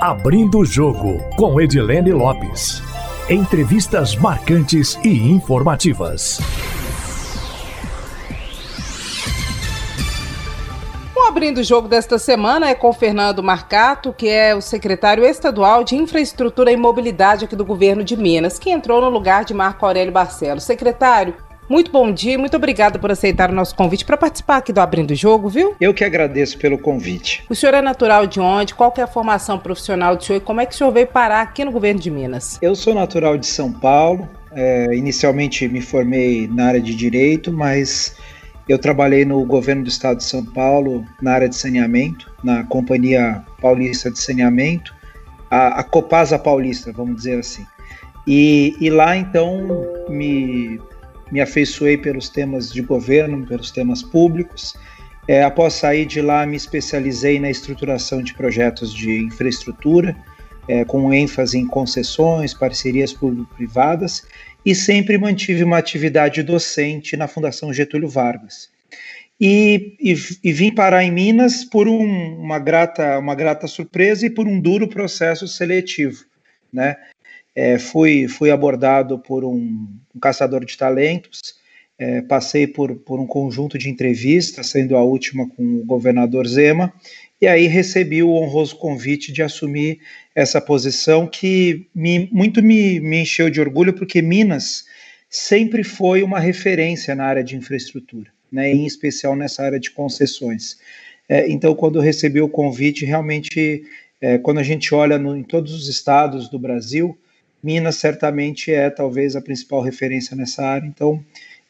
Abrindo o Jogo, com Edilene Lopes. Entrevistas marcantes e informativas. O Abrindo o Jogo desta semana é com Fernando Marcato, que é o secretário estadual de Infraestrutura e Mobilidade aqui do governo de Minas, que entrou no lugar de Marco Aurélio Barcelos. Secretário, muito bom dia e muito obrigada por aceitar o nosso convite para participar aqui do Abrindo o Jogo, viu? Eu que agradeço pelo convite. O senhor é natural de onde? Qual é a formação profissional do senhor e como é que o senhor veio parar aqui no governo de Minas? Eu sou natural de São Paulo. É, inicialmente me formei na área de Direito, mas eu trabalhei no governo do estado de São Paulo na área de saneamento, na Companhia Paulista de Saneamento, a, a Copasa Paulista, vamos dizer assim. E, e lá então me me afeiçoei pelos temas de governo, pelos temas públicos. É, após sair de lá, me especializei na estruturação de projetos de infraestrutura, é, com ênfase em concessões, parcerias público-privadas, e sempre mantive uma atividade docente na Fundação Getúlio Vargas. E, e, e vim parar em Minas por um, uma, grata, uma grata surpresa e por um duro processo seletivo. Né? É, fui, fui abordado por um, um caçador de talentos, é, passei por, por um conjunto de entrevistas, sendo a última com o governador Zema, e aí recebi o honroso convite de assumir essa posição que me, muito me, me encheu de orgulho, porque Minas sempre foi uma referência na área de infraestrutura, né, em especial nessa área de concessões. É, então, quando recebi o convite, realmente, é, quando a gente olha no, em todos os estados do Brasil, Minas certamente é talvez a principal referência nessa área, então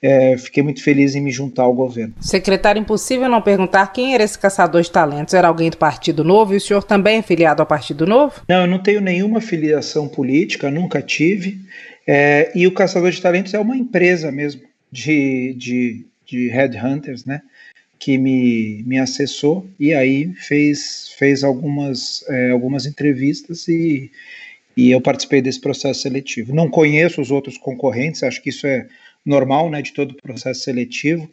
é, fiquei muito feliz em me juntar ao governo. Secretário, impossível não perguntar quem era esse caçador de talentos. Era alguém do Partido Novo e o senhor também é filiado ao Partido Novo? Não, eu não tenho nenhuma filiação política, nunca tive. É, e o Caçador de Talentos é uma empresa mesmo de, de, de headhunters, né? Que me, me acessou e aí fez, fez algumas, é, algumas entrevistas e e eu participei desse processo seletivo. Não conheço os outros concorrentes, acho que isso é normal, né, de todo processo seletivo,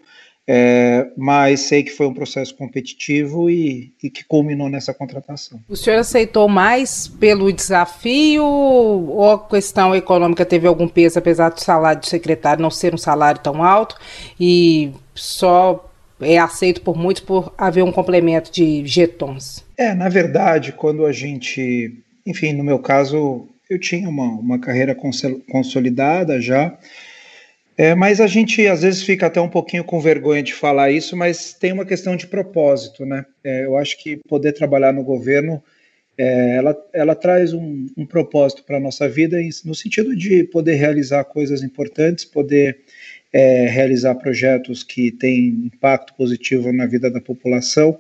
é, mas sei que foi um processo competitivo e, e, que culminou nessa contratação. O senhor aceitou mais pelo desafio ou a questão econômica teve algum peso, apesar do salário do secretário não ser um salário tão alto e só é aceito por muitos por haver um complemento de jetons? É, na verdade, quando a gente enfim, no meu caso, eu tinha uma, uma carreira consolidada já, é, mas a gente às vezes fica até um pouquinho com vergonha de falar isso, mas tem uma questão de propósito, né? É, eu acho que poder trabalhar no governo, é, ela, ela traz um, um propósito para a nossa vida, no sentido de poder realizar coisas importantes, poder é, realizar projetos que têm impacto positivo na vida da população.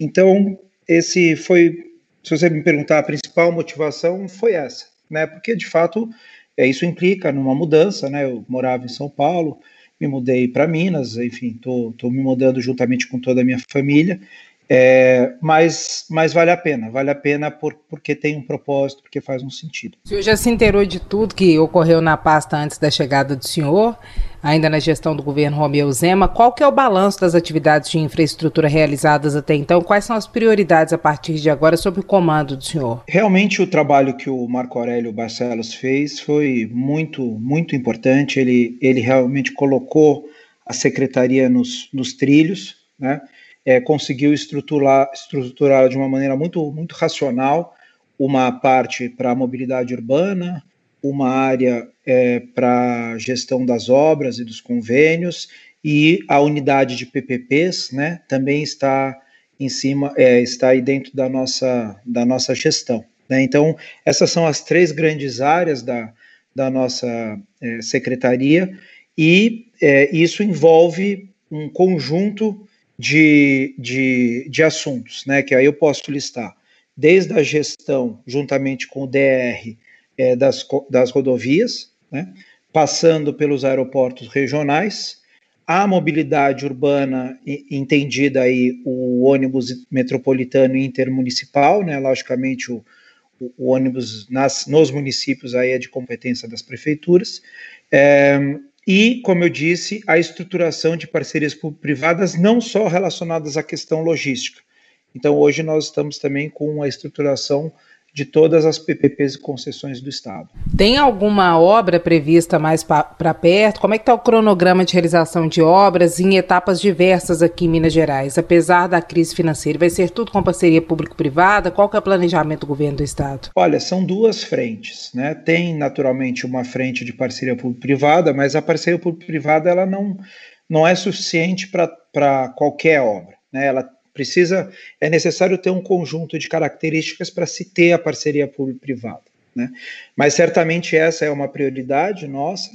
Então, esse foi se você me perguntar, a principal motivação foi essa, né? Porque de fato é, isso implica numa mudança, né? Eu morava em São Paulo, me mudei para Minas, enfim, estou me mudando juntamente com toda a minha família é, mas, mas vale a pena, vale a pena por, porque tem um propósito, porque faz um sentido. O senhor já se inteirou de tudo que ocorreu na pasta antes da chegada do senhor, ainda na gestão do governo Romeu Zema. Qual que é o balanço das atividades de infraestrutura realizadas até então? Quais são as prioridades a partir de agora sob o comando do senhor? Realmente o trabalho que o Marco Aurélio Barcelos fez foi muito, muito importante. Ele, ele realmente colocou a secretaria nos, nos trilhos, né? É, conseguiu estruturar, estruturar de uma maneira muito, muito racional uma parte para a mobilidade urbana, uma área é, para gestão das obras e dos convênios e a unidade de PPPs, né, também está em cima, é, está aí dentro da nossa, da nossa gestão. Né? Então, essas são as três grandes áreas da, da nossa é, secretaria e é, isso envolve um conjunto de, de, de assuntos, né, que aí eu posso listar, desde a gestão, juntamente com o DR, é, das, das rodovias, né, passando pelos aeroportos regionais, a mobilidade urbana, entendida aí o ônibus metropolitano e intermunicipal, né, logicamente o, o ônibus nas, nos municípios aí é de competência das prefeituras, é, e, como eu disse, a estruturação de parcerias privadas não só relacionadas à questão logística. Então, hoje nós estamos também com a estruturação de todas as PPPs e concessões do Estado. Tem alguma obra prevista mais para perto? Como é que está o cronograma de realização de obras em etapas diversas aqui em Minas Gerais? Apesar da crise financeira, vai ser tudo com parceria público-privada? Qual que é o planejamento do governo do Estado? Olha, são duas frentes. Né? Tem, naturalmente, uma frente de parceria público-privada, mas a parceria público-privada ela não, não é suficiente para qualquer obra. Né? Ela Precisa, é necessário ter um conjunto de características para se ter a parceria público-privada. Né? Mas certamente essa é uma prioridade nossa.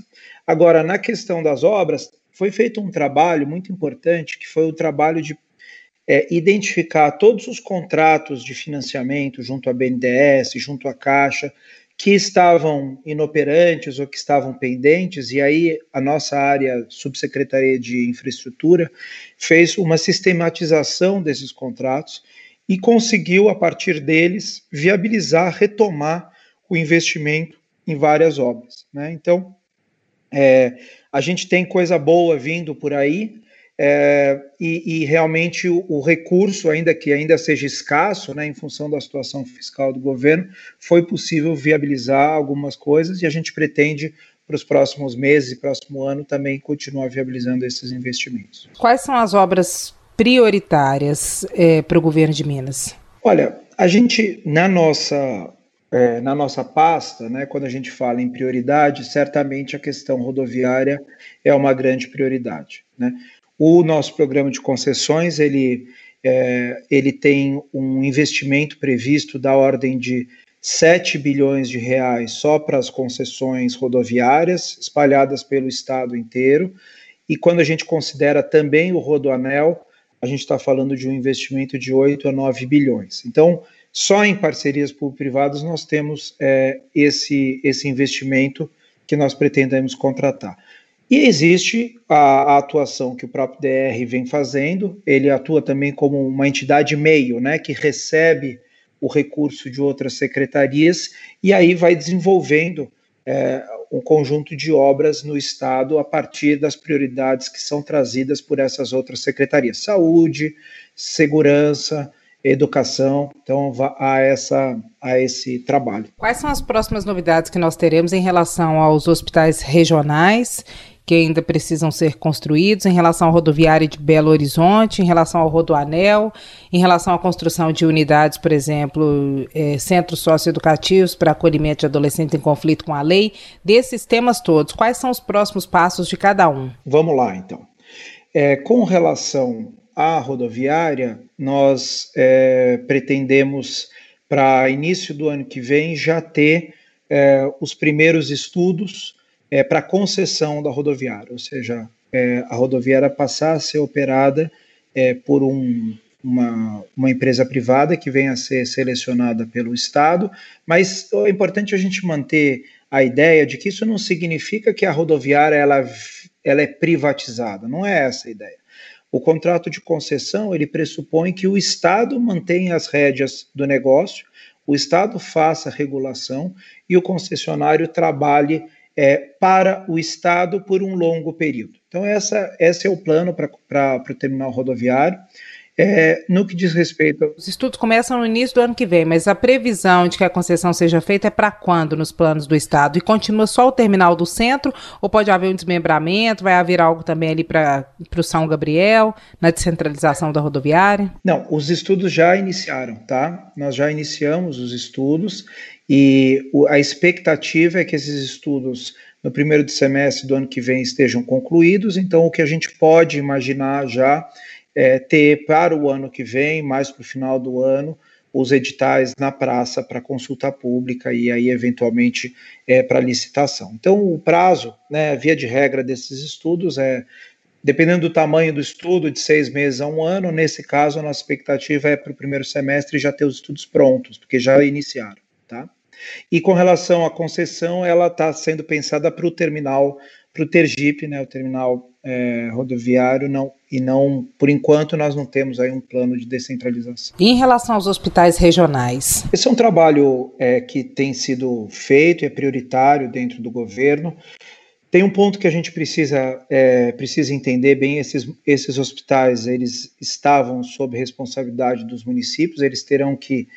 Agora, na questão das obras, foi feito um trabalho muito importante, que foi o trabalho de é, identificar todos os contratos de financiamento junto à BNDES, junto à Caixa, que estavam inoperantes ou que estavam pendentes, e aí a nossa área, subsecretaria de infraestrutura, fez uma sistematização desses contratos e conseguiu, a partir deles, viabilizar, retomar o investimento em várias obras. Né? Então, é, a gente tem coisa boa vindo por aí, é, e, e, realmente o, o, recurso, ainda que ainda seja escasso, né, em função da situação fiscal do governo, foi possível viabilizar algumas coisas e a gente pretende para os próximos meses e próximo ano também continuar viabilizando esses investimentos. Quais são as obras prioritárias é, para o governo de Minas? Olha, a gente na nossa é, na nossa pasta, né, quando a gente fala em prioridade, certamente a questão rodoviária é uma grande prioridade. Né? O nosso programa de concessões, ele, é, ele tem um investimento previsto da ordem de 7 bilhões de reais só para as concessões rodoviárias, espalhadas pelo estado inteiro. E quando a gente considera também o Rodoanel, a gente está falando de um investimento de 8 a 9 bilhões. Então, só em parcerias público-privadas nós temos é, esse, esse investimento que nós pretendemos contratar. E existe a, a, atuação que o próprio DR vem fazendo, ele atua também como uma entidade meio, né, que recebe o recurso de outras secretarias e aí vai desenvolvendo é, um conjunto de obras no Estado a partir das prioridades que são trazidas por essas outras secretarias: saúde, segurança, educação, então a, essa, a esse trabalho. Quais são as próximas novidades que nós teremos em relação aos hospitais regionais que ainda precisam ser construídos em relação ao rodoviário de Belo Horizonte, em relação ao Rodoanel, em relação à construção de unidades, por exemplo, é, centros socioeducativos para acolhimento de adolescentes em conflito com a lei, desses temas todos, quais são os próximos passos de cada um? Vamos lá, então. É, com relação à rodoviária, nós é, pretendemos, para início do ano que vem, já ter é, os primeiros estudos é, para concessão da rodoviária, ou seja, é, a rodoviária passar a ser operada é, por um, uma, uma, empresa privada que venha a ser selecionada pelo Estado, mas é importante a gente manter a ideia de que isso não significa que a rodoviária ela, ela é privatizada, não é essa a ideia. O contrato de concessão ele pressupõe que o Estado mantenha as rédeas do negócio, o Estado faça a regulação e o concessionário trabalhe é, para o Estado por um longo período. Então, essa, esse é o plano para o terminal rodoviário. É, no que diz respeito. Os estudos começam no início do ano que vem, mas a previsão de que a concessão seja feita é para quando nos planos do Estado? E continua só o terminal do centro? Ou pode haver um desmembramento? Vai haver algo também ali para o São Gabriel, na descentralização da rodoviária? Não, os estudos já iniciaram, tá? Nós já iniciamos os estudos e a expectativa é que esses estudos no primeiro semestre do ano que vem estejam concluídos. Então, o que a gente pode imaginar já é ter para o ano que vem, mais para o final do ano, os editais na praça para consulta pública e aí eventualmente é, para licitação. Então o prazo, né, via de regra desses estudos é dependendo do tamanho do estudo, de seis meses a um ano. Nesse caso, a nossa expectativa é para o primeiro semestre já ter os estudos prontos, porque já iniciaram, tá? E com relação à concessão, ela está sendo pensada para o terminal, para o Tergipe, né, o terminal é, rodoviário, não, e não, por enquanto, nós não temos aí um plano de descentralização. E em relação aos hospitais regionais? Esse é um trabalho é, que tem sido feito, é prioritário dentro do governo. Tem um ponto que a gente precisa, é, precisa entender bem, esses, esses hospitais, eles estavam sob responsabilidade dos municípios, eles terão que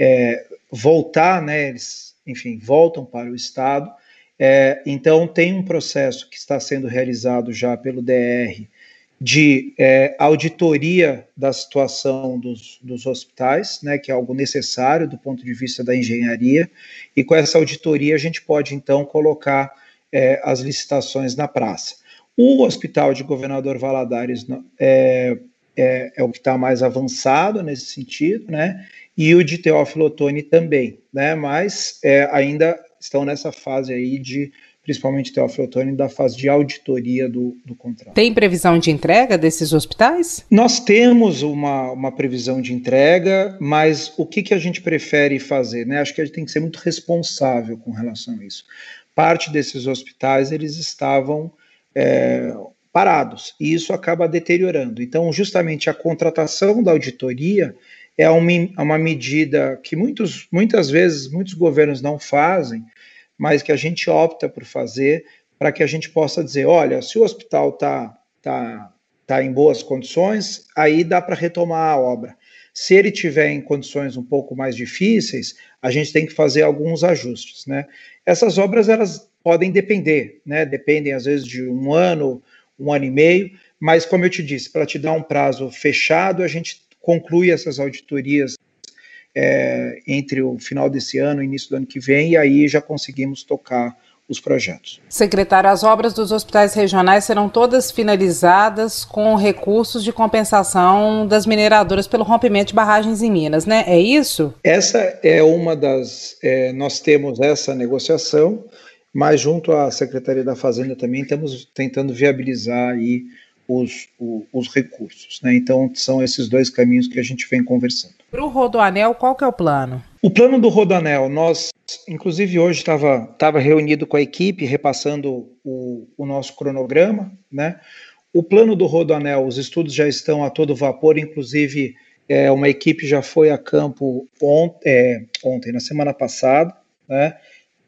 é, voltar, né, eles, enfim, voltam para o Estado. É, então, tem um processo que está sendo realizado já pelo DR de é, auditoria da situação dos, dos hospitais, né, que é algo necessário do ponto de vista da engenharia, e com essa auditoria a gente pode então colocar é, as licitações na praça. O hospital de Governador Valadares é, é, é o que está mais avançado nesse sentido, né? E o de Teófilo Otoni também, né? Mas é, ainda estão nessa fase aí de principalmente Teófilo Otoni, da fase de auditoria do, do contrato. Tem previsão de entrega desses hospitais? Nós temos uma, uma previsão de entrega, mas o que, que a gente prefere fazer? Né? Acho que a gente tem que ser muito responsável com relação a isso. Parte desses hospitais, eles estavam é, parados, e isso acaba deteriorando. Então, justamente a contratação da auditoria é uma, uma medida que muitos, muitas vezes muitos governos não fazem, mas que a gente opta por fazer para que a gente possa dizer, olha, se o hospital está tá, tá em boas condições, aí dá para retomar a obra. Se ele tiver em condições um pouco mais difíceis, a gente tem que fazer alguns ajustes, né? Essas obras elas podem depender, né? Dependem às vezes de um ano, um ano e meio, mas como eu te disse, para te dar um prazo fechado, a gente conclui essas auditorias é, entre o final desse ano e início do ano que vem, e aí já conseguimos tocar os projetos. Secretário, as obras dos hospitais regionais serão todas finalizadas com recursos de compensação das mineradoras pelo rompimento de barragens em Minas, né? É isso? Essa é uma das. É, nós temos essa negociação mas junto à Secretaria da Fazenda também estamos tentando viabilizar aí os, os, os recursos. Né? Então são esses dois caminhos que a gente vem conversando. Para o Rodoanel, qual que é o plano? O plano do Rodoanel, nós, inclusive hoje estava tava reunido com a equipe, repassando o, o nosso cronograma, né? O plano do Rodoanel, os estudos já estão a todo vapor, inclusive é, uma equipe já foi a campo ont é, ontem, na semana passada, né?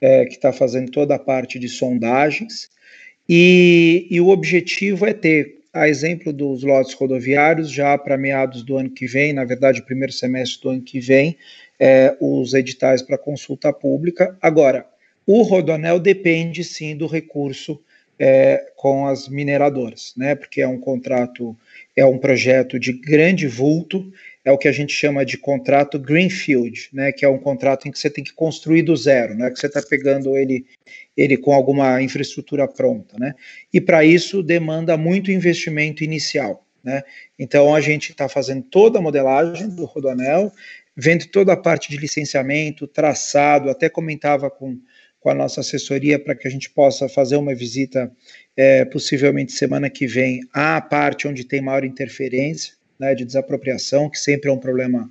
É, que está fazendo toda a parte de sondagens, e, e o objetivo é ter, a exemplo dos lotes rodoviários, já para meados do ano que vem, na verdade, primeiro semestre do ano que vem, é, os editais para consulta pública. Agora, o Rodonel depende sim do recurso é, com as mineradoras, né? Porque é um contrato, é um projeto de grande vulto é o que a gente chama de contrato greenfield, né, que é um contrato em que você tem que construir do zero, né, que você está pegando ele, ele com alguma infraestrutura pronta, né, e para isso demanda muito investimento inicial, né, então a gente está fazendo toda a modelagem do Rodoanel, vendo toda a parte de licenciamento, traçado, até comentava com, com a nossa assessoria para que a gente possa fazer uma visita, é, possivelmente semana que vem, à parte onde tem maior interferência, né, de desapropriação, que sempre é um problema,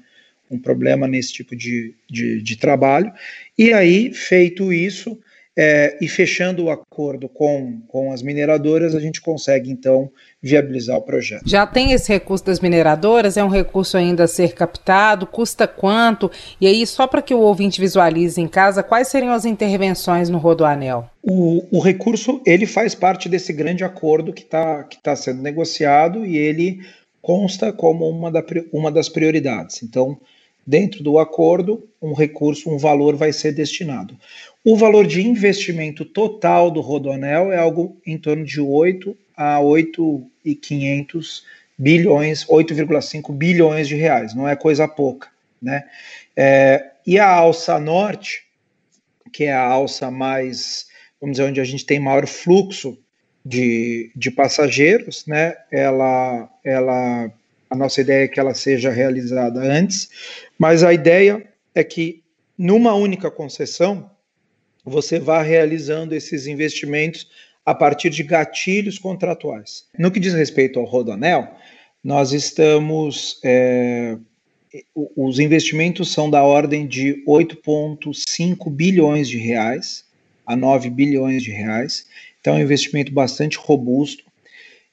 um problema nesse tipo de, de, de trabalho. E aí, feito isso, é, e fechando o acordo com, com as mineradoras, a gente consegue então viabilizar o projeto. Já tem esse recurso das mineradoras? É um recurso ainda a ser captado? Custa quanto? E aí, só para que o ouvinte visualize em casa, quais seriam as intervenções no Rodoanel? O, o recurso ele faz parte desse grande acordo que está que tá sendo negociado e ele consta como uma, da, uma das prioridades. Então, dentro do acordo, um recurso, um valor vai ser destinado. O valor de investimento total do Rodonel é algo em torno de 8 a 8,500 bilhões, 8,5 bilhões de reais, não é coisa pouca, né? É, e a alça norte, que é a alça mais, vamos dizer, onde a gente tem maior fluxo de, de passageiros, né? Ela, ela, a nossa ideia é que ela seja realizada antes, mas a ideia é que numa única concessão você vá realizando esses investimentos a partir de gatilhos contratuais. No que diz respeito ao Rodanel, nós estamos é, os investimentos são da ordem de 8,5 bilhões de reais a 9 bilhões de reais então, é um investimento bastante robusto.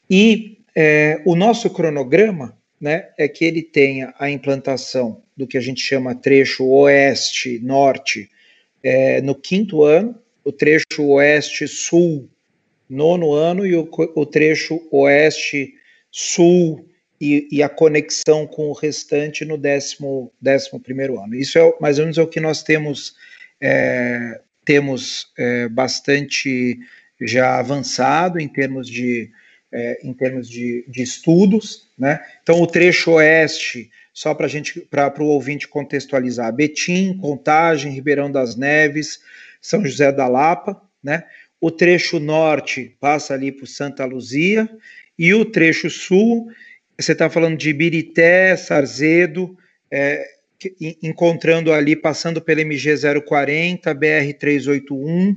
E é, o nosso cronograma né, é que ele tenha a implantação do que a gente chama trecho oeste-norte é, no quinto ano, o trecho oeste-sul nono ano e o, o trecho oeste-sul e, e, a conexão com o restante no décimo, décimo primeiro ano. Isso é mais ou menos é o que nós temos, é, temos é, bastante já avançado em termos de, é, em termos de, de estudos. Né? Então, o trecho oeste, só para gente, para o ouvinte contextualizar, Betim, Contagem, Ribeirão das Neves, São José da Lapa, né? O trecho norte passa ali por Santa Luzia e o trecho sul você está falando de Birité, Sarzedo, é, encontrando ali, passando pela MG 040, BR 381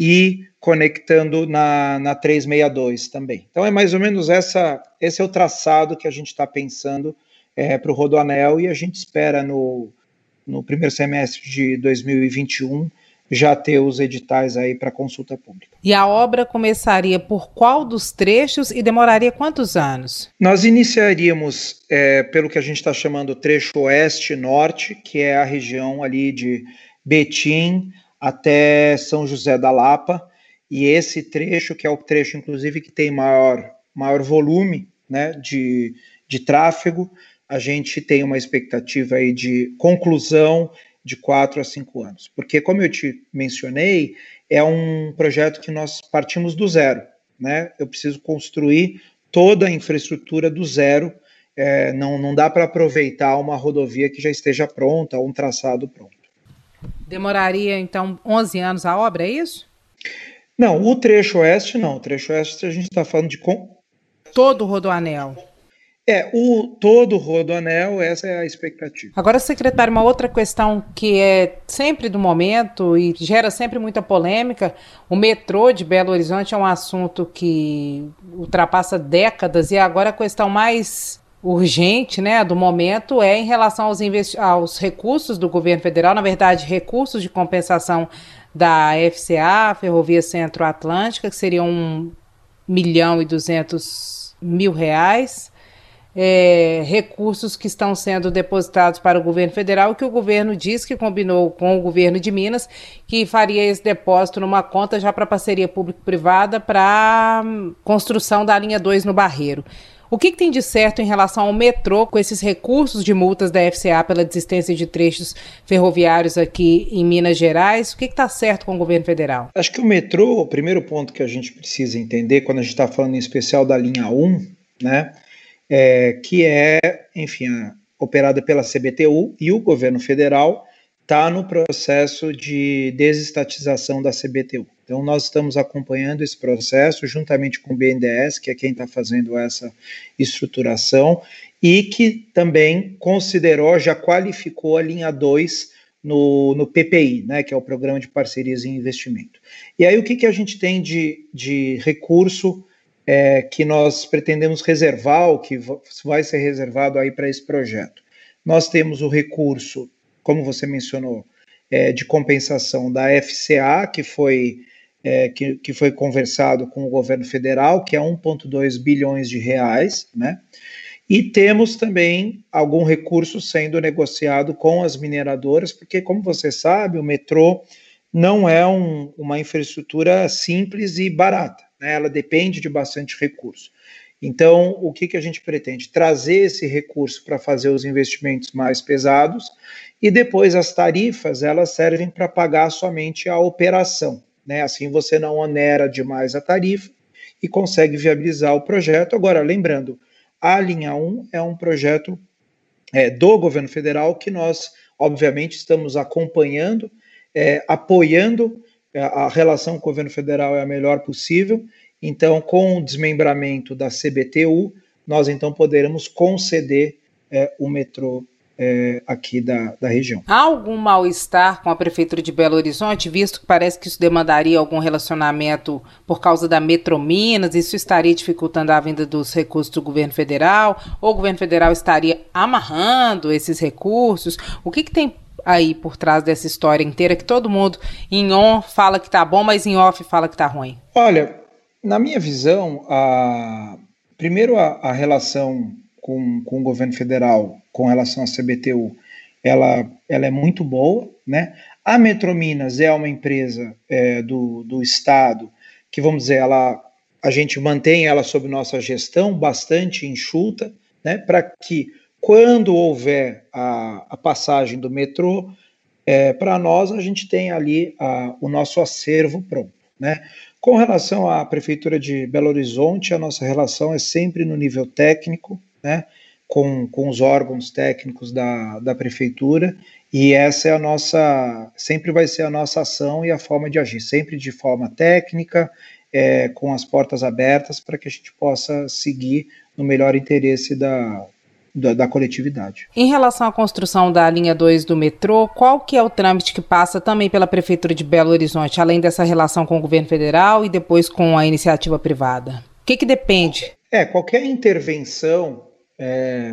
e conectando na, na 362 também. Então é mais ou menos essa, esse é o traçado que a gente está pensando é, para o Rodoanel e a gente espera no, no primeiro semestre de 2021 já ter os editais aí para consulta pública. E a obra começaria por qual dos trechos e demoraria quantos anos? Nós iniciaríamos é, pelo que a gente está chamando trecho oeste-norte, que é a região ali de Betim até São José da Lapa, e esse trecho, que é o trecho, inclusive, que tem maior, maior volume né, de, de tráfego, a gente tem uma expectativa aí de conclusão de quatro a cinco anos. Porque, como eu te mencionei, é um projeto que nós partimos do zero. Né? Eu preciso construir toda a infraestrutura do zero. É, não, não dá para aproveitar uma rodovia que já esteja pronta, um traçado pronto. Demoraria, então, 11 anos a obra, é isso? Não, o trecho oeste não. O trecho oeste a gente está falando de. Todo o rodoanel. É, o todo o rodoanel, essa é a expectativa. Agora, secretário, uma outra questão que é sempre do momento e gera sempre muita polêmica, o metrô de Belo Horizonte é um assunto que ultrapassa décadas e agora a questão mais urgente, né, do momento é em relação aos, aos recursos do governo federal, na verdade, recursos de compensação da FCA, Ferrovia Centro-Atlântica, que seriam um milhão e duzentos mil reais, é, recursos que estão sendo depositados para o governo federal, que o governo diz que combinou com o governo de Minas, que faria esse depósito numa conta já para parceria público-privada para construção da linha 2 no Barreiro. O que, que, tem de certo em relação ao metrô com esses recursos de multas da FCA pela desistência de trechos ferroviários aqui em Minas Gerais? O que está certo com o governo federal? Acho que o metrô, o primeiro ponto que a gente precisa entender, quando a gente está falando em especial da linha 1, né? é, que é, enfim, operada pela CBTU e o governo federal está no processo de desestatização da CBTU. Então, nós estamos acompanhando esse processo juntamente com o BNDES, que é quem está fazendo essa estruturação, e que também considerou, já qualificou a linha 2 no, no PPI, né, que é o Programa de Parcerias e Investimento. E aí, o que, que a gente tem de, de recurso é, que nós pretendemos reservar, o que vai ser reservado aí para esse projeto. Nós temos o recurso, como você mencionou, é, de compensação da FCA, que foi, é, que, que foi conversado com o governo federal, que é 1,2 bilhões de reais, né? E temos também algum recurso sendo negociado com as mineradoras, porque, como você sabe, o metrô não é um, uma infraestrutura simples e barata né, ela depende de bastante recurso. Então, o que, que a gente pretende? Trazer esse recurso para fazer os investimentos mais pesados e depois as tarifas elas servem para pagar somente a operação. Né? Assim você não onera demais a tarifa e consegue viabilizar o projeto. Agora, lembrando, a linha 1 é um projeto é, do governo federal que nós, obviamente, estamos acompanhando, é, apoiando é, a relação com o governo federal é a melhor possível. Então, com o desmembramento da CBTU, nós então poderemos conceder é, o metrô é, aqui da, da região. Há algum mal-estar com a Prefeitura de Belo Horizonte, visto que parece que isso demandaria algum relacionamento por causa da Metrominas, isso estaria dificultando a vinda dos recursos do governo federal, ou o governo federal estaria amarrando esses recursos? O que, que tem aí por trás dessa história inteira que todo mundo em on fala que tá bom, mas em off fala que tá ruim? Olha, na minha visão, a... primeiro a, a relação com, com o governo federal com relação à CBTU, ela, ela é muito boa, né? A Metrominas é uma empresa é, do, do Estado que, vamos dizer, ela, a gente mantém ela sob nossa gestão bastante enxuta, né, para que quando houver a, a, passagem do metrô, é, para nós a gente tem ali a, o nosso acervo pronto. Né? Com relação à Prefeitura de Belo Horizonte, a nossa relação é sempre no nível técnico, né? com, com os órgãos técnicos da, da prefeitura, e essa é a nossa, sempre vai ser a nossa ação e a forma de agir, sempre de forma técnica, é, com as portas abertas, para que a gente possa seguir no melhor interesse da, da, da, coletividade. Em relação à construção da linha 2 do metrô, qual que é o trâmite que passa também pela Prefeitura de Belo Horizonte, além dessa relação com o governo federal e depois com a iniciativa privada? O que, que depende? É, qualquer intervenção é,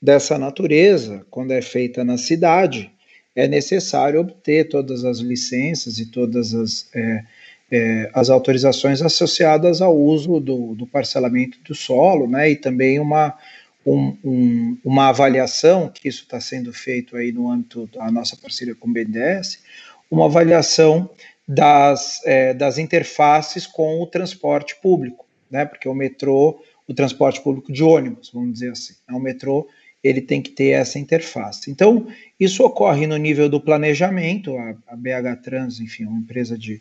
dessa natureza, quando é feita na cidade, é necessário obter todas as licenças e todas as, é, é, as autorizações associadas ao uso do, do, parcelamento do solo, né, e também uma, um, um, uma avaliação, que isso está sendo feito aí no âmbito da nossa parceria com o BNDES, uma avaliação das, é, das interfaces com o transporte público, né, porque o metrô o transporte público de ônibus, vamos dizer assim. É o metrô ele tem que ter essa interface. Então, isso ocorre no nível do planejamento, a, a BH Trans, enfim, é uma empresa de,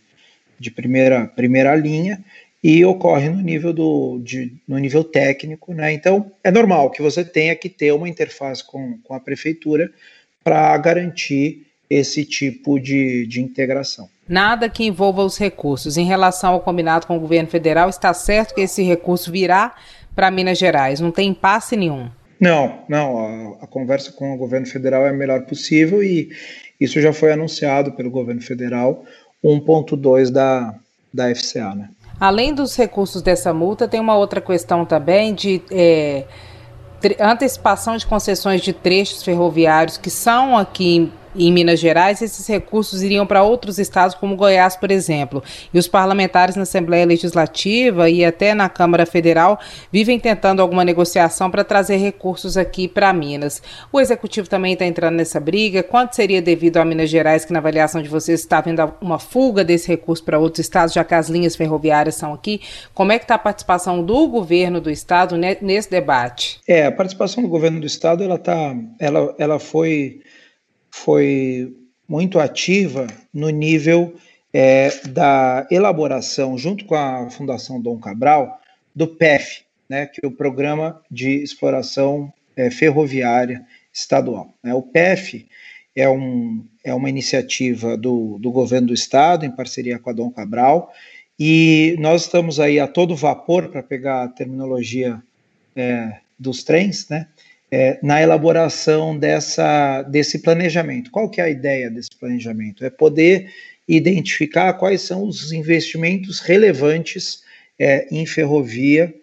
de primeira, primeira linha, e ocorre no nível, do, de, no nível técnico, né? Então, é normal que você tenha que ter uma interface com, com a prefeitura para garantir esse tipo de, de integração. Nada que envolva os recursos. Em relação ao combinado com o governo federal, está certo que esse recurso virá para Minas Gerais, não tem impasse nenhum. Não, não, a, a, conversa com o governo federal é a melhor possível e isso já foi anunciado pelo governo federal, 1.2 da, da FCA, né? Além dos recursos dessa multa, tem uma outra questão também de é, antecipação de concessões de trechos ferroviários que são aqui em Minas Gerais, esses recursos iriam para outros estados, como Goiás, por exemplo. E os parlamentares na Assembleia Legislativa e até na Câmara Federal vivem tentando alguma negociação para trazer recursos aqui para Minas. O Executivo também está entrando nessa briga. Quanto seria devido a Minas Gerais, que na avaliação de vocês está vendo uma fuga desse recurso para outros estados, já que as linhas ferroviárias são aqui? Como é que está a participação do governo do estado nesse debate? É, a participação do governo do estado, ela, tá, ela, ela foi foi muito ativa no nível é, da elaboração, junto com a Fundação Dom Cabral, do PEF, né, que é o Programa de Exploração é, Ferroviária Estadual. Né. O PEF é, um, é uma iniciativa do, do governo do estado, em parceria com a Dom Cabral, e nós estamos aí a todo vapor, para pegar a terminologia é, dos trens, né, é, na elaboração dessa, desse planejamento. Qual que é a ideia desse planejamento? É poder identificar quais são os investimentos relevantes é, em ferrovia,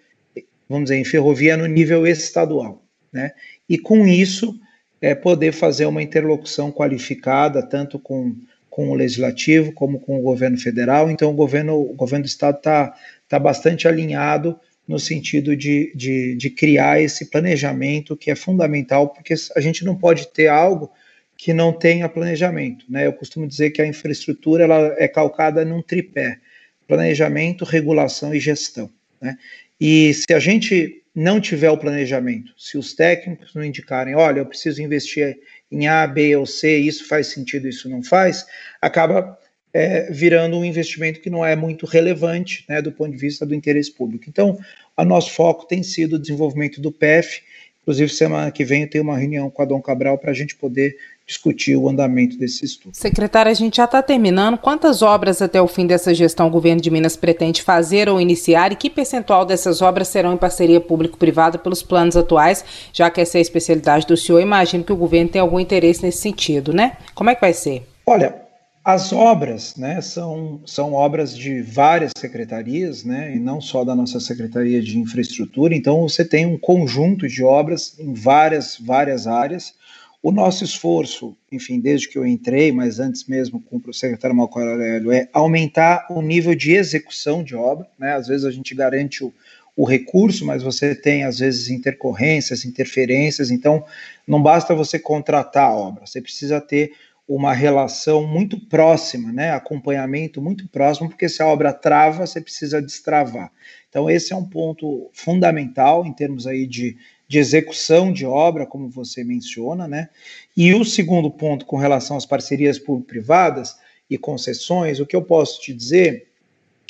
vamos dizer, em ferrovia no nível estadual, né? E com isso, é, poder fazer uma interlocução qualificada, tanto com, com o legislativo como com o governo federal. Então, o governo, o governo do estado está tá bastante alinhado no sentido de, de, de, criar esse planejamento que é fundamental, porque a gente não pode ter algo que não tenha planejamento. Né? Eu costumo dizer que a infraestrutura ela é calcada num tripé: planejamento, regulação e gestão. Né? E se a gente não tiver o planejamento, se os técnicos não indicarem, olha, eu preciso investir em A, B ou C, isso faz sentido, isso não faz, acaba é, virando um investimento que não é muito relevante né, do ponto de vista do interesse público. Então, o nosso foco tem sido o desenvolvimento do PEF. Inclusive, semana que vem eu tenho uma reunião com a Dom Cabral para a gente poder discutir o andamento desse estudo. Secretária, a gente já está terminando. Quantas obras até o fim dessa gestão o governo de Minas pretende fazer ou iniciar e que percentual dessas obras serão em parceria público-privada pelos planos atuais, já que essa é a especialidade do senhor? Imagino que o governo tem algum interesse nesse sentido, né? Como é que vai ser? Olha, as obras, né, são, são obras de várias secretarias, né, e não só da nossa Secretaria de Infraestrutura, então você tem um conjunto de obras em várias, várias áreas. O nosso esforço, enfim, desde que eu entrei, mas antes mesmo com o secretário Marco Aurélio, é aumentar o nível de execução de obra, né, às vezes a gente garante o, o recurso, mas você tem às vezes intercorrências, interferências, então não basta você contratar a obra, você precisa ter uma relação muito próxima, né? Acompanhamento muito próximo, porque se a obra trava, você precisa destravar. Então, esse é um ponto fundamental em termos aí de, de execução de obra, como você menciona, né? E o segundo ponto com relação às parcerias público-privadas e concessões, o que eu posso te dizer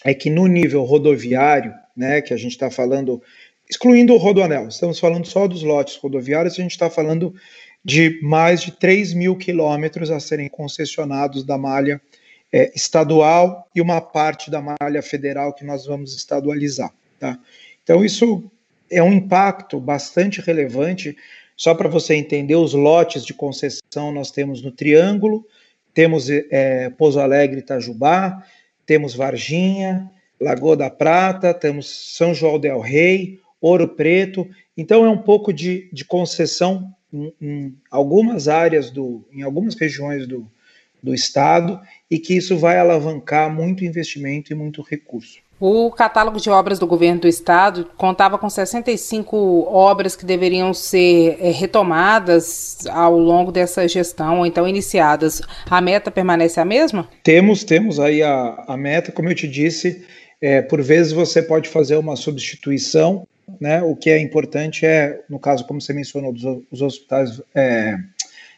é que no nível rodoviário, né, que a gente está falando, excluindo o rodoanel, estamos falando só dos lotes rodoviários, a gente está falando de mais de 3 mil quilômetros a serem concessionados da malha é, estadual e uma parte da malha federal que nós vamos estadualizar. Tá? Então, isso é um impacto bastante relevante. Só para você entender, os lotes de concessão nós temos no Triângulo, temos é, Pouso Alegre Itajubá, temos Varginha, Lagoa da Prata, temos São João del Rei, Ouro Preto. Então é um pouco de, de concessão em, em, algumas áreas do, em algumas regiões do, do estado e que isso vai alavancar muito investimento e muito recurso. O catálogo de obras do governo do estado contava com 65 obras que deveriam ser é, retomadas ao longo dessa gestão, ou então iniciadas. A meta permanece a mesma? Temos, temos aí a, a meta, como eu te disse, é, por vezes você pode fazer uma substituição, né? O que é importante é, no caso, como você mencionou, dos, os hospitais é,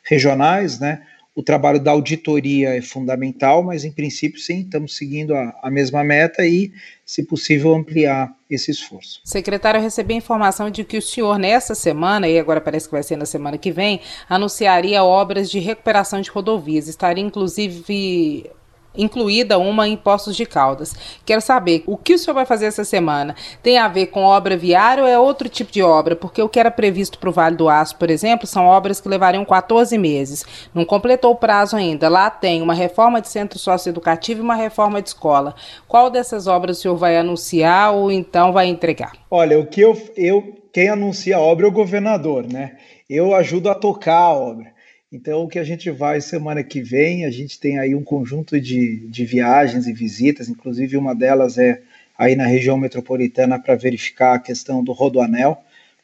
regionais, né? O trabalho da auditoria é fundamental, mas em princípio, sim, estamos seguindo a, a mesma meta e, se possível, ampliar esse esforço. Secretário, eu recebi a informação de que o senhor, nessa semana, e agora parece que vai ser na semana que vem, anunciaria obras de recuperação de rodovias. Estaria, inclusive, incluída uma em Poços de Caldas. Quero saber o que o senhor vai fazer essa semana. Tem a ver com obra viária ou é outro tipo de obra? Porque o que era previsto para o Vale do Aço, por exemplo, são obras que levariam 14 meses. Não completou o prazo ainda. Lá tem uma reforma de centro socioeducativo e uma reforma de escola. Qual dessas obras o senhor vai anunciar ou então vai entregar? Olha, o que eu, eu quem anuncia a obra é o governador, né? Eu ajudo a tocar a obra. Então, o que a gente vai semana que vem, a gente tem aí um conjunto de, de viagens e visitas, inclusive uma delas é aí na região metropolitana para verificar a questão do rodoanel,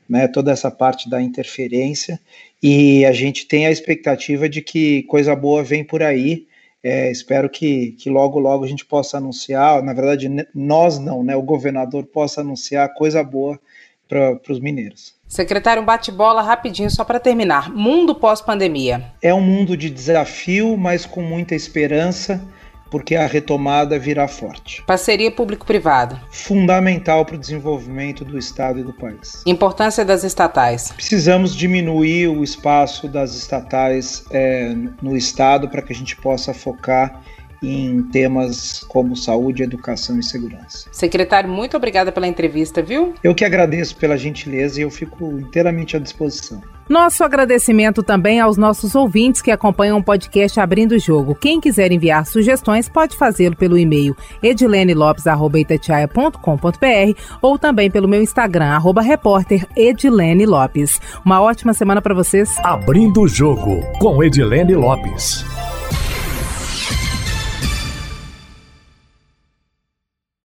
né, toda essa parte da interferência, e a gente tem a expectativa de que coisa boa vem por aí. É, espero que, que logo, logo a gente possa anunciar, na verdade, nós não, né, o governador possa anunciar coisa boa para os mineiros. Secretário, um bate-bola rapidinho só para terminar. Mundo pós-pandemia. É um mundo de desafio, mas com muita esperança, porque a retomada virá forte. Parceria público-privada. Fundamental para o desenvolvimento do Estado e do país. Importância das estatais. Precisamos diminuir o espaço das estatais é, no Estado para que a gente possa focar em temas como saúde, educação e segurança. Secretário, muito obrigada pela entrevista, viu? Eu que agradeço pela gentileza e eu fico inteiramente à disposição. Nosso agradecimento também aos nossos ouvintes que acompanham o podcast Abrindo o Jogo. Quem quiser enviar sugestões pode fazê-lo pelo e-mail edilenelopes.com.br ou também pelo meu Instagram, arroba repórter Edilene Lopes. Uma ótima semana para vocês. Abrindo o Jogo com Edilene Lopes.